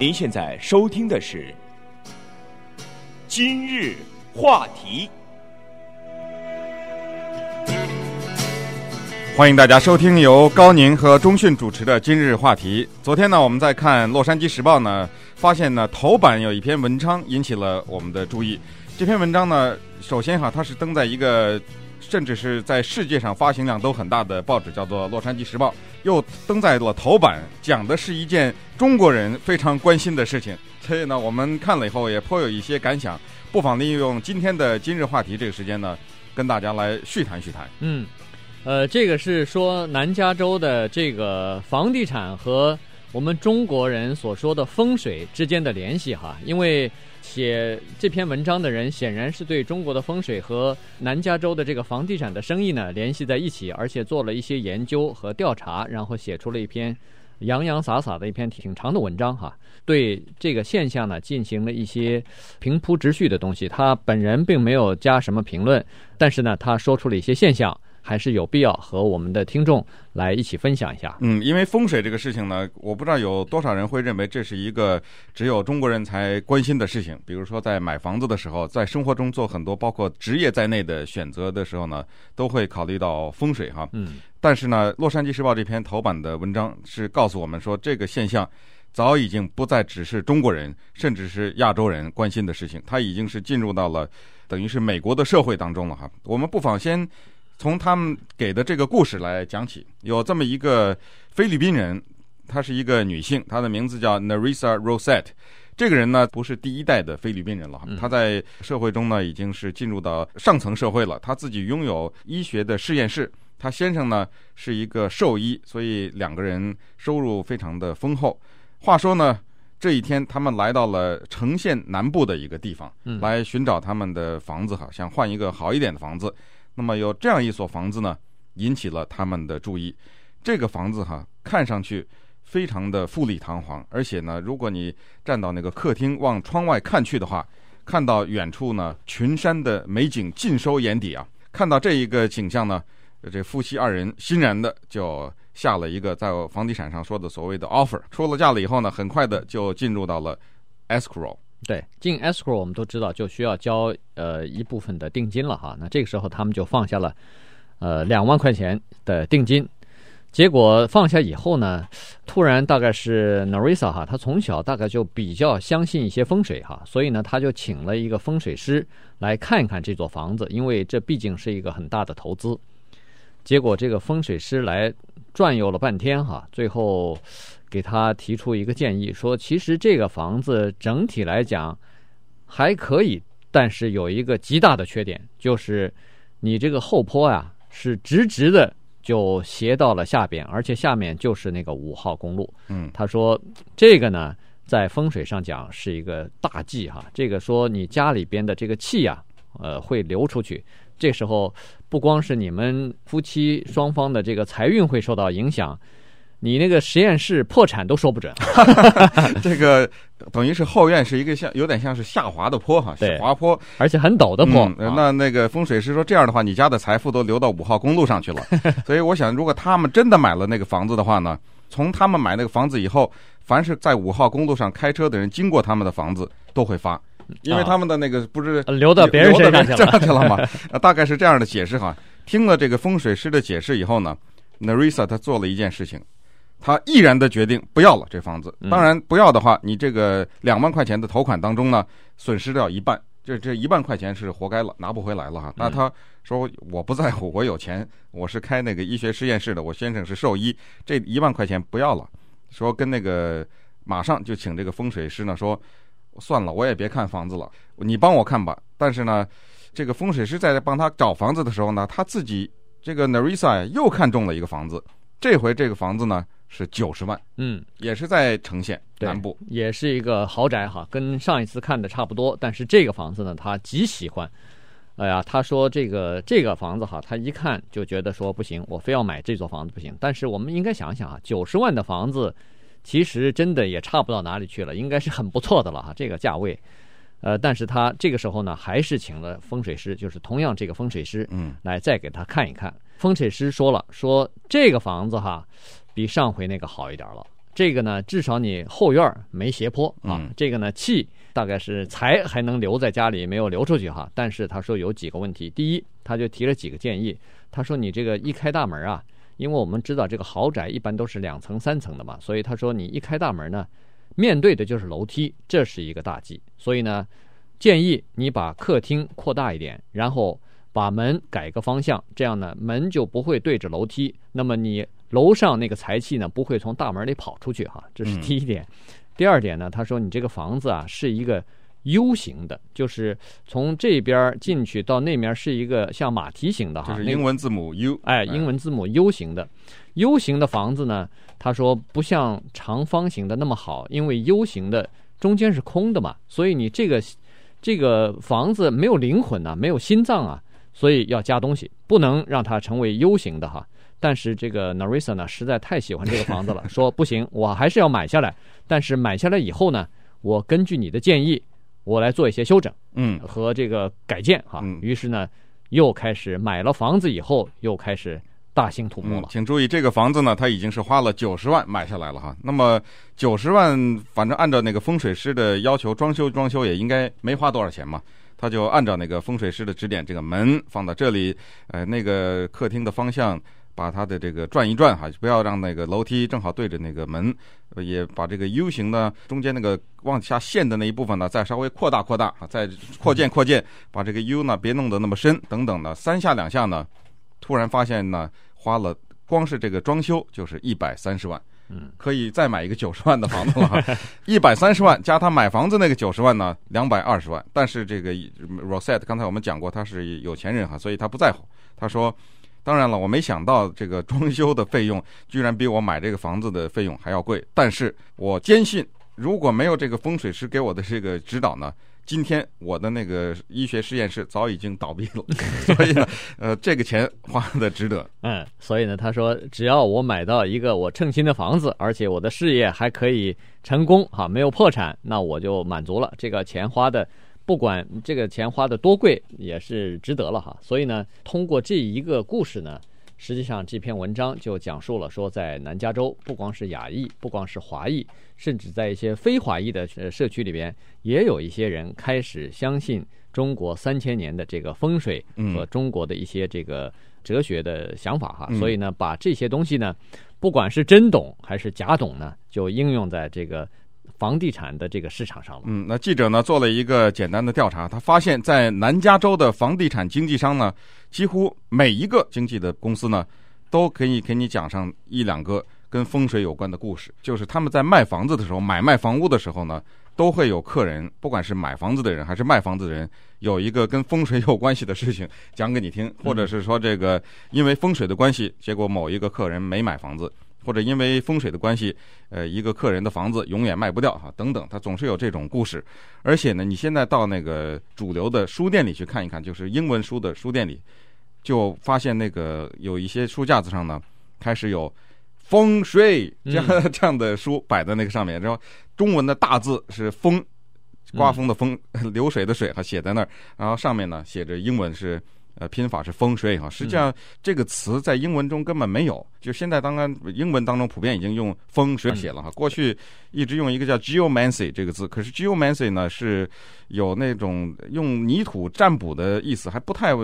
您现在收听的是《今日话题》。欢迎大家收听由高宁和钟迅主持的《今日话题》。昨天呢，我们在看《洛杉矶时报》呢，发现呢头版有一篇文章引起了我们的注意。这篇文章呢，首先哈，它是登在一个。甚至是在世界上发行量都很大的报纸，叫做《洛杉矶时报》，又登在了头版，讲的是一件中国人非常关心的事情。所以呢，我们看了以后也颇有一些感想，不妨利用今天的今日话题这个时间呢，跟大家来叙谈叙谈。嗯，呃，这个是说南加州的这个房地产和我们中国人所说的风水之间的联系哈，因为。写这篇文章的人显然是对中国的风水和南加州的这个房地产的生意呢联系在一起，而且做了一些研究和调查，然后写出了一篇洋洋洒洒的一篇挺长的文章哈，对这个现象呢进行了一些平铺直叙的东西。他本人并没有加什么评论，但是呢，他说出了一些现象。还是有必要和我们的听众来一起分享一下。嗯，因为风水这个事情呢，我不知道有多少人会认为这是一个只有中国人才关心的事情。比如说，在买房子的时候，在生活中做很多包括职业在内的选择的时候呢，都会考虑到风水哈。嗯。但是呢，《洛杉矶时报》这篇头版的文章是告诉我们说，这个现象早已经不再只是中国人，甚至是亚洲人关心的事情，它已经是进入到了等于是美国的社会当中了哈。我们不妨先。从他们给的这个故事来讲起，有这么一个菲律宾人，她是一个女性，她的名字叫 Narissa Rosette。这个人呢，不是第一代的菲律宾人了，她在社会中呢已经是进入到上层社会了。她自己拥有医学的实验室，她先生呢是一个兽医，所以两个人收入非常的丰厚。话说呢，这一天他们来到了城县南部的一个地方，来寻找他们的房子哈，想换一个好一点的房子。那么有这样一所房子呢，引起了他们的注意。这个房子哈，看上去非常的富丽堂皇，而且呢，如果你站到那个客厅往窗外看去的话，看到远处呢群山的美景尽收眼底啊。看到这一个景象呢，这夫妻二人欣然的就下了一个在房地产上说的所谓的 offer。出了价了以后呢，很快的就进入到了 escrow。对，进 escrow 我们都知道就需要交呃一部分的定金了哈。那这个时候他们就放下了呃两万块钱的定金。结果放下以后呢，突然大概是 Nerissa 哈，他从小大概就比较相信一些风水哈，所以呢他就请了一个风水师来看一看这座房子，因为这毕竟是一个很大的投资。结果这个风水师来转悠了半天哈，最后。给他提出一个建议，说其实这个房子整体来讲还可以，但是有一个极大的缺点，就是你这个后坡啊是直直的就斜到了下边，而且下面就是那个五号公路。嗯，他说这个呢在风水上讲是一个大忌哈，这个说你家里边的这个气呀，呃会流出去，这时候不光是你们夫妻双方的这个财运会受到影响。你那个实验室破产都说不准，这个等于是后院是一个像有点像是下滑的坡哈，下滑坡，而且很陡的坡。嗯，那那个风水师说，这样的话，你家的财富都流到五号公路上去了。所以我想，如果他们真的买了那个房子的话呢，从他们买那个房子以后，凡是在五号公路上开车的人经过他们的房子都会发，因为他们的那个不是流到别人身上去了吗？大概是这样的解释哈。听了这个风水师的解释以后呢，Narissa 他做了一件事情。他毅然的决定不要了这房子。当然不要的话，你这个两万块钱的头款当中呢，损失掉一半，这这一万块钱是活该了，拿不回来了哈。那他说我不在乎，我有钱，我是开那个医学实验室的，我先生是兽医，这一万块钱不要了。说跟那个马上就请这个风水师呢说，算了，我也别看房子了，你帮我看吧。但是呢，这个风水师在帮他找房子的时候呢，他自己这个 Nerissa 又看中了一个房子，这回这个房子呢。是九十万，嗯，也是在城县南部，也是一个豪宅哈，跟上一次看的差不多。但是这个房子呢，他极喜欢。哎呀，他说这个这个房子哈，他一看就觉得说不行，我非要买这座房子不行。但是我们应该想想啊，九十万的房子，其实真的也差不到哪里去了，应该是很不错的了哈，这个价位。呃，但是他这个时候呢，还是请了风水师，就是同样这个风水师，嗯，来再给他看一看。风水师说了，说这个房子哈。比上回那个好一点了，这个呢，至少你后院没斜坡啊。嗯、这个呢，气大概是财还能留在家里，没有流出去哈。但是他说有几个问题，第一，他就提了几个建议。他说你这个一开大门啊，因为我们知道这个豪宅一般都是两层三层的嘛，所以他说你一开大门呢，面对的就是楼梯，这是一个大忌。所以呢，建议你把客厅扩大一点，然后把门改个方向，这样呢，门就不会对着楼梯。那么你楼上那个财气呢，不会从大门里跑出去哈。这是第一点。嗯、第二点呢，他说你这个房子啊是一个 U 型的，就是从这边进去到那面是一个像马蹄形的哈。就是英文字母 U。哎，英文字母 U 型的。U 型的房子呢，他说不像长方形的那么好，因为 U 型的中间是空的嘛，所以你这个这个房子没有灵魂呐、啊，没有心脏啊，所以要加东西，不能让它成为 U 型的哈。但是这个 Narissa 呢，实在太喜欢这个房子了，说不行，我还是要买下来。但是买下来以后呢，我根据你的建议，我来做一些修整，嗯，和这个改建哈。嗯、于是呢，又开始买了房子以后，又开始。大兴土木了、嗯，请注意，这个房子呢，他已经是花了九十万买下来了哈。那么九十万，反正按照那个风水师的要求，装修装修也应该没花多少钱嘛。他就按照那个风水师的指点，这个门放到这里，呃，那个客厅的方向把它的这个转一转哈，不要让那个楼梯正好对着那个门，也把这个 U 型的中间那个往下陷的那一部分呢，再稍微扩大扩大啊，再扩建扩建，把这个 U 呢别弄得那么深等等的，三下两下呢，突然发现呢。花了光是这个装修就是一百三十万，嗯，可以再买一个九十万的房子了。一百三十万加他买房子那个九十万呢，两百二十万。但是这个 Rosette 刚才我们讲过，他是有钱人哈，所以他不在乎。他说：“当然了，我没想到这个装修的费用居然比我买这个房子的费用还要贵。但是我坚信，如果没有这个风水师给我的这个指导呢。”今天我的那个医学实验室早已经倒闭了，所以呢，呃，这个钱花的值得。嗯，所以呢，他说，只要我买到一个我称心的房子，而且我的事业还可以成功，哈，没有破产，那我就满足了。这个钱花的，不管这个钱花的多贵，也是值得了哈。所以呢，通过这一个故事呢。实际上，这篇文章就讲述了说，在南加州，不光是亚裔，不光是华裔，甚至在一些非华裔的社区里边，也有一些人开始相信中国三千年的这个风水和中国的一些这个哲学的想法哈。所以呢，把这些东西呢，不管是真懂还是假懂呢，就应用在这个。房地产的这个市场上了。嗯，那记者呢做了一个简单的调查，他发现，在南加州的房地产经纪商呢，几乎每一个经纪的公司呢，都可以给你讲上一两个跟风水有关的故事。就是他们在卖房子的时候，买卖房屋的时候呢，都会有客人，不管是买房子的人还是卖房子的人，有一个跟风水有关系的事情讲给你听，或者是说这个因为风水的关系，结果某一个客人没买房子。或者因为风水的关系，呃，一个客人的房子永远卖不掉哈，等等，他总是有这种故事。而且呢，你现在到那个主流的书店里去看一看，就是英文书的书店里，就发现那个有一些书架子上呢，开始有风水这样 这样的书摆在那个上面，然后中文的大字是风，刮风的风，流水的水哈，写在那儿，然后上面呢写着英文是。呃，拼法是风水哈，实际上这个词在英文中根本没有，就现在当然英文当中普遍已经用风水写了哈。过去一直用一个叫 geomancy 这个字，可是 geomancy 呢是有那种用泥土占卜的意思，还不太。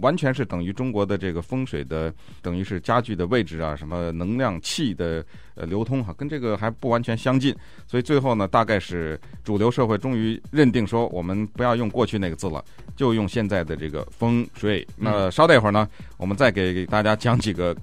完全是等于中国的这个风水的，等于是家具的位置啊，什么能量气的呃流通哈，跟这个还不完全相近，所以最后呢，大概是主流社会终于认定说，我们不要用过去那个字了，就用现在的这个风水。那稍待一会儿呢，我们再给大家讲几个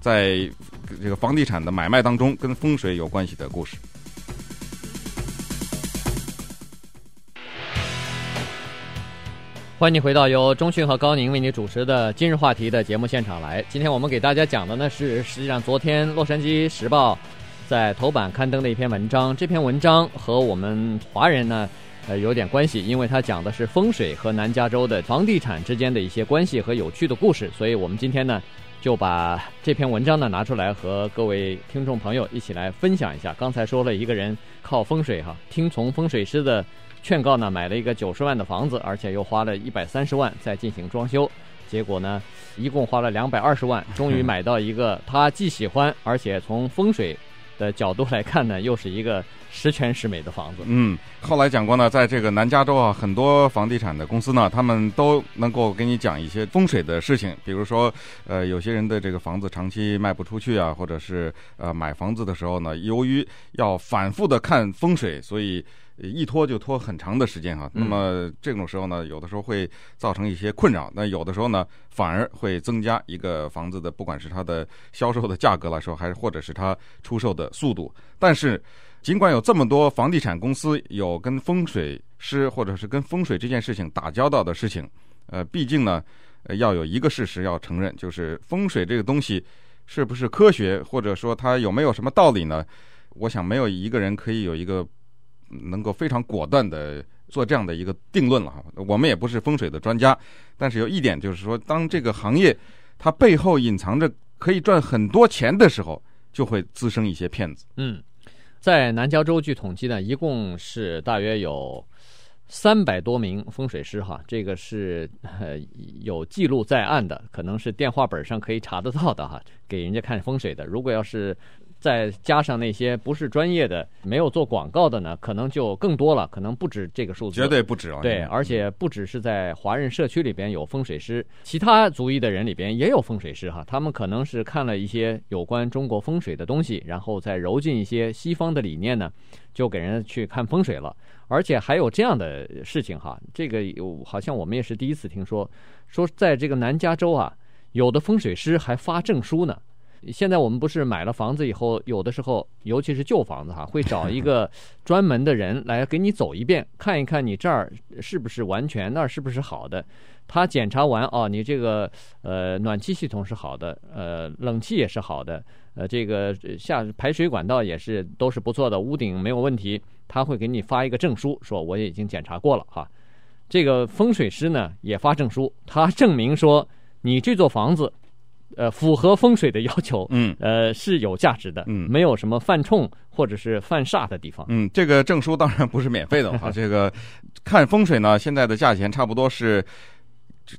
在这个房地产的买卖当中跟风水有关系的故事。欢迎你回到由中讯和高宁为你主持的今日话题的节目现场来。今天我们给大家讲的呢是，实际上昨天《洛杉矶时报》在头版刊登的一篇文章。这篇文章和我们华人呢，呃，有点关系，因为它讲的是风水和南加州的房地产之间的一些关系和有趣的故事。所以我们今天呢，就把这篇文章呢拿出来和各位听众朋友一起来分享一下。刚才说了一个人靠风水哈，听从风水师的。劝告呢，买了一个九十万的房子，而且又花了一百三十万在进行装修，结果呢，一共花了两百二十万，终于买到一个他既喜欢，而且从风水的角度来看呢，又是一个十全十美的房子。嗯，后来讲过呢，在这个南加州啊，很多房地产的公司呢，他们都能够给你讲一些风水的事情，比如说，呃，有些人的这个房子长期卖不出去啊，或者是呃买房子的时候呢，由于要反复的看风水，所以。一拖就拖很长的时间哈，那么这种时候呢，有的时候会造成一些困扰。那有的时候呢，反而会增加一个房子的，不管是它的销售的价格来说，还是或者是它出售的速度。但是，尽管有这么多房地产公司有跟风水师或者是跟风水这件事情打交道的事情，呃，毕竟呢，要有一个事实要承认，就是风水这个东西是不是科学，或者说它有没有什么道理呢？我想没有一个人可以有一个。能够非常果断地做这样的一个定论了哈，我们也不是风水的专家，但是有一点就是说，当这个行业它背后隐藏着可以赚很多钱的时候，就会滋生一些骗子。嗯，在南加州据统计呢，一共是大约有三百多名风水师哈，这个是呃有记录在案的，可能是电话本上可以查得到的哈，给人家看风水的。如果要是再加上那些不是专业的、没有做广告的呢，可能就更多了，可能不止这个数字，绝对不止啊！对，而且不只是在华人社区里边有风水师，其他族裔的人里边也有风水师哈。他们可能是看了一些有关中国风水的东西，然后再揉进一些西方的理念呢，就给人去看风水了。而且还有这样的事情哈，这个有好像我们也是第一次听说，说在这个南加州啊，有的风水师还发证书呢。现在我们不是买了房子以后，有的时候，尤其是旧房子哈，会找一个 专门的人来给你走一遍，看一看你这儿是不是完全，那儿是不是好的。他检查完哦，你这个呃暖气系统是好的，呃冷气也是好的，呃这个下排水管道也是都是不错的，屋顶没有问题。他会给你发一个证书，说我也已经检查过了哈。这个风水师呢也发证书，他证明说你这座房子。呃，符合风水的要求，嗯，呃，是有价值的，嗯，没有什么犯冲或者是犯煞的地方，嗯，这个证书当然不是免费的啊，这个看风水呢，现在的价钱差不多是，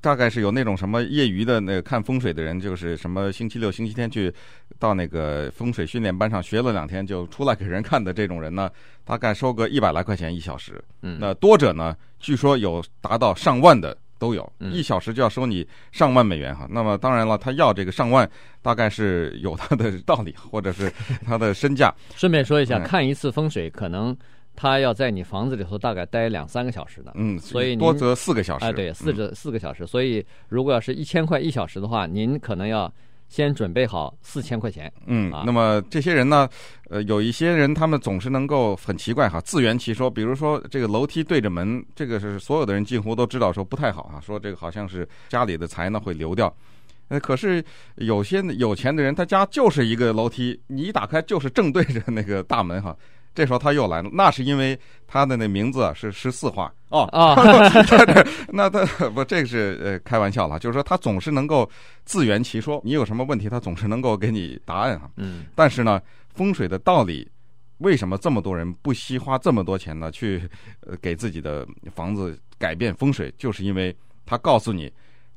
大概是有那种什么业余的那个看风水的人，就是什么星期六、星期天去到那个风水训练班上学了两天，就出来给人看的这种人呢，大概收个一百来块钱一小时，嗯，那多者呢，据说有达到上万的。都有一小时就要收你上万美元哈，那么当然了，他要这个上万，大概是有他的道理，或者是他的身价。顺便说一下，看一次风水，可能他要在你房子里头大概待两三个小时的，嗯，所以多则四个小时。哎，对，四至四个小时。所以如果要是一千块一小时的话，您可能要。先准备好四千块钱。嗯，那么这些人呢，呃，有一些人他们总是能够很奇怪哈，自圆其说。比如说这个楼梯对着门，这个是所有的人几乎都知道说不太好啊，说这个好像是家里的财呢会流掉。呃，可是有些有钱的人，他家就是一个楼梯，你一打开就是正对着那个大门哈。这时候他又来了，那是因为他的那名字是十四画哦 啊，那他不这个是呃开玩笑了，就是说他总是能够自圆其说，你有什么问题，他总是能够给你答案哈。嗯，但是呢，风水的道理，为什么这么多人不惜花这么多钱呢？去呃给自己的房子改变风水，就是因为他告诉你，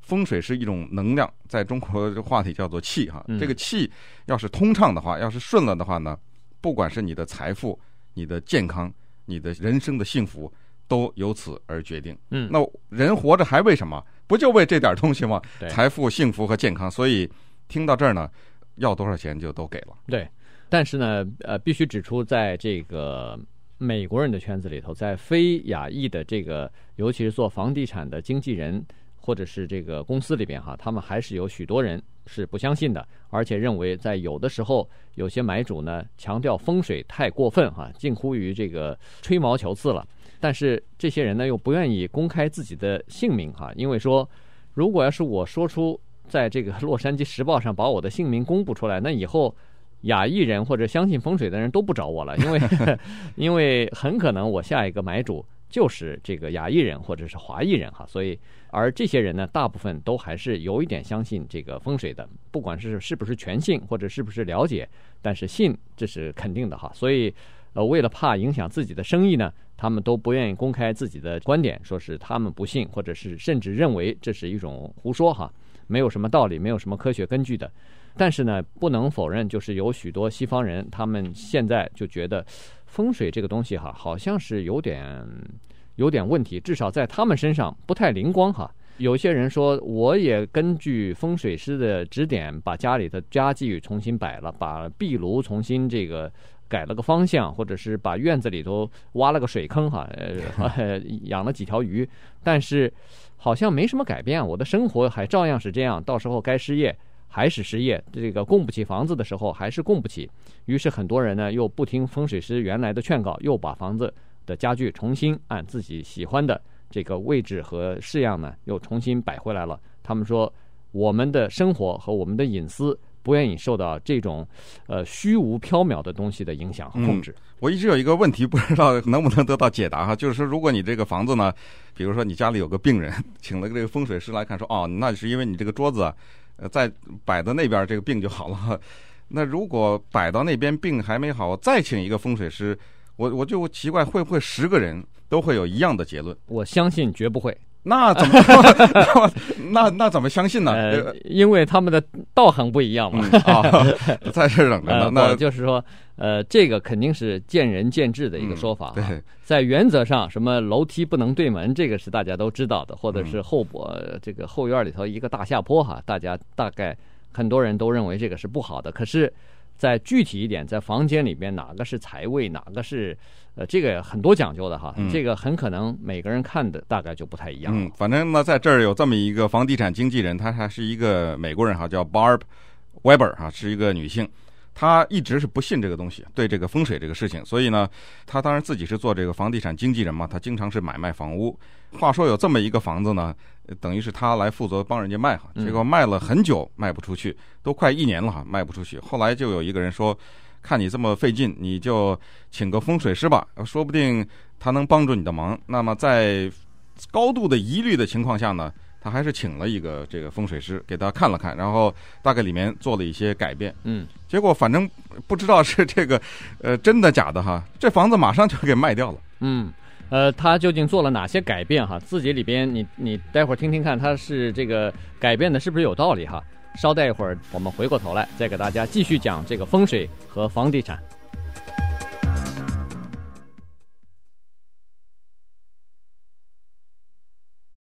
风水是一种能量，在中国的话题叫做气哈。这个气要是通畅的话，要是顺了的话呢，不管是你的财富。你的健康，你的人生的幸福，都由此而决定。嗯，那人活着还为什么？不就为这点东西吗？对，财富、幸福和健康。所以听到这儿呢，要多少钱就都给了。对，但是呢，呃，必须指出，在这个美国人的圈子里头，在非亚裔的这个，尤其是做房地产的经纪人。或者是这个公司里边哈，他们还是有许多人是不相信的，而且认为在有的时候，有些买主呢强调风水太过分哈，近乎于这个吹毛求疵了。但是这些人呢又不愿意公开自己的姓名哈，因为说如果要是我说出在这个 《洛杉矶时报》上把我的姓名公布出来，那以后亚裔人或者相信风水的人都不找我了，因为 因为很可能我下一个买主。就是这个亚裔人或者是华裔人哈，所以而这些人呢，大部分都还是有一点相信这个风水的，不管是是不是全信或者是不是了解，但是信这是肯定的哈。所以呃，为了怕影响自己的生意呢，他们都不愿意公开自己的观点，说是他们不信，或者是甚至认为这是一种胡说哈，没有什么道理，没有什么科学根据的。但是呢，不能否认，就是有许多西方人，他们现在就觉得风水这个东西哈，好像是有点有点问题，至少在他们身上不太灵光哈。有些人说，我也根据风水师的指点，把家里的家具重新摆了，把壁炉重新这个改了个方向，或者是把院子里头挖了个水坑哈，呃，养了几条鱼，但是好像没什么改变，我的生活还照样是这样，到时候该失业。还是失业，这个供不起房子的时候还是供不起，于是很多人呢又不听风水师原来的劝告，又把房子的家具重新按自己喜欢的这个位置和式样呢又重新摆回来了。他们说，我们的生活和我们的隐私不愿意受到这种呃虚无缥缈的东西的影响和控制。嗯，我一直有一个问题，不知道能不能得到解答哈，就是说，如果你这个房子呢，比如说你家里有个病人，请了个这个风水师来看，说哦，那是因为你这个桌子。呃，再摆到那边这个病就好了。那如果摆到那边病还没好，再请一个风水师，我我就奇怪会不会十个人都会有一样的结论？我相信绝不会。那怎么 那那怎么相信呢？呃，因为他们的道行不一样嘛。嗯哦、在这等着呢。那就是说，呃，这个肯定是见仁见智的一个说法。嗯、对，在原则上，什么楼梯不能对门，这个是大家都知道的，或者是后脖、嗯、这个后院里头一个大下坡哈，大家大概很多人都认为这个是不好的。可是，在具体一点，在房间里边哪个是财位，哪个是？呃，这个很多讲究的哈，这个很可能每个人看的大概就不太一样。嗯，反正呢，在这儿有这么一个房地产经纪人，她还是一个美国人哈，叫 Barb Weber 哈，是一个女性。她一直是不信这个东西，对这个风水这个事情，所以呢，他当然自己是做这个房地产经纪人嘛，他经常是买卖房屋。话说有这么一个房子呢，等于是他来负责帮人家卖哈，结果卖了很久卖不出去，都快一年了哈，卖不出去。后来就有一个人说。看你这么费劲，你就请个风水师吧，说不定他能帮助你的忙。那么在高度的疑虑的情况下呢，他还是请了一个这个风水师给他看了看，然后大概里面做了一些改变。嗯，结果反正不知道是这个呃真的假的哈，这房子马上就给卖掉了。嗯，呃，他究竟做了哪些改变哈？自己里边你你待会儿听听看，他是这个改变的是不是有道理哈？稍待一会儿，我们回过头来再给大家继续讲这个风水和房地产。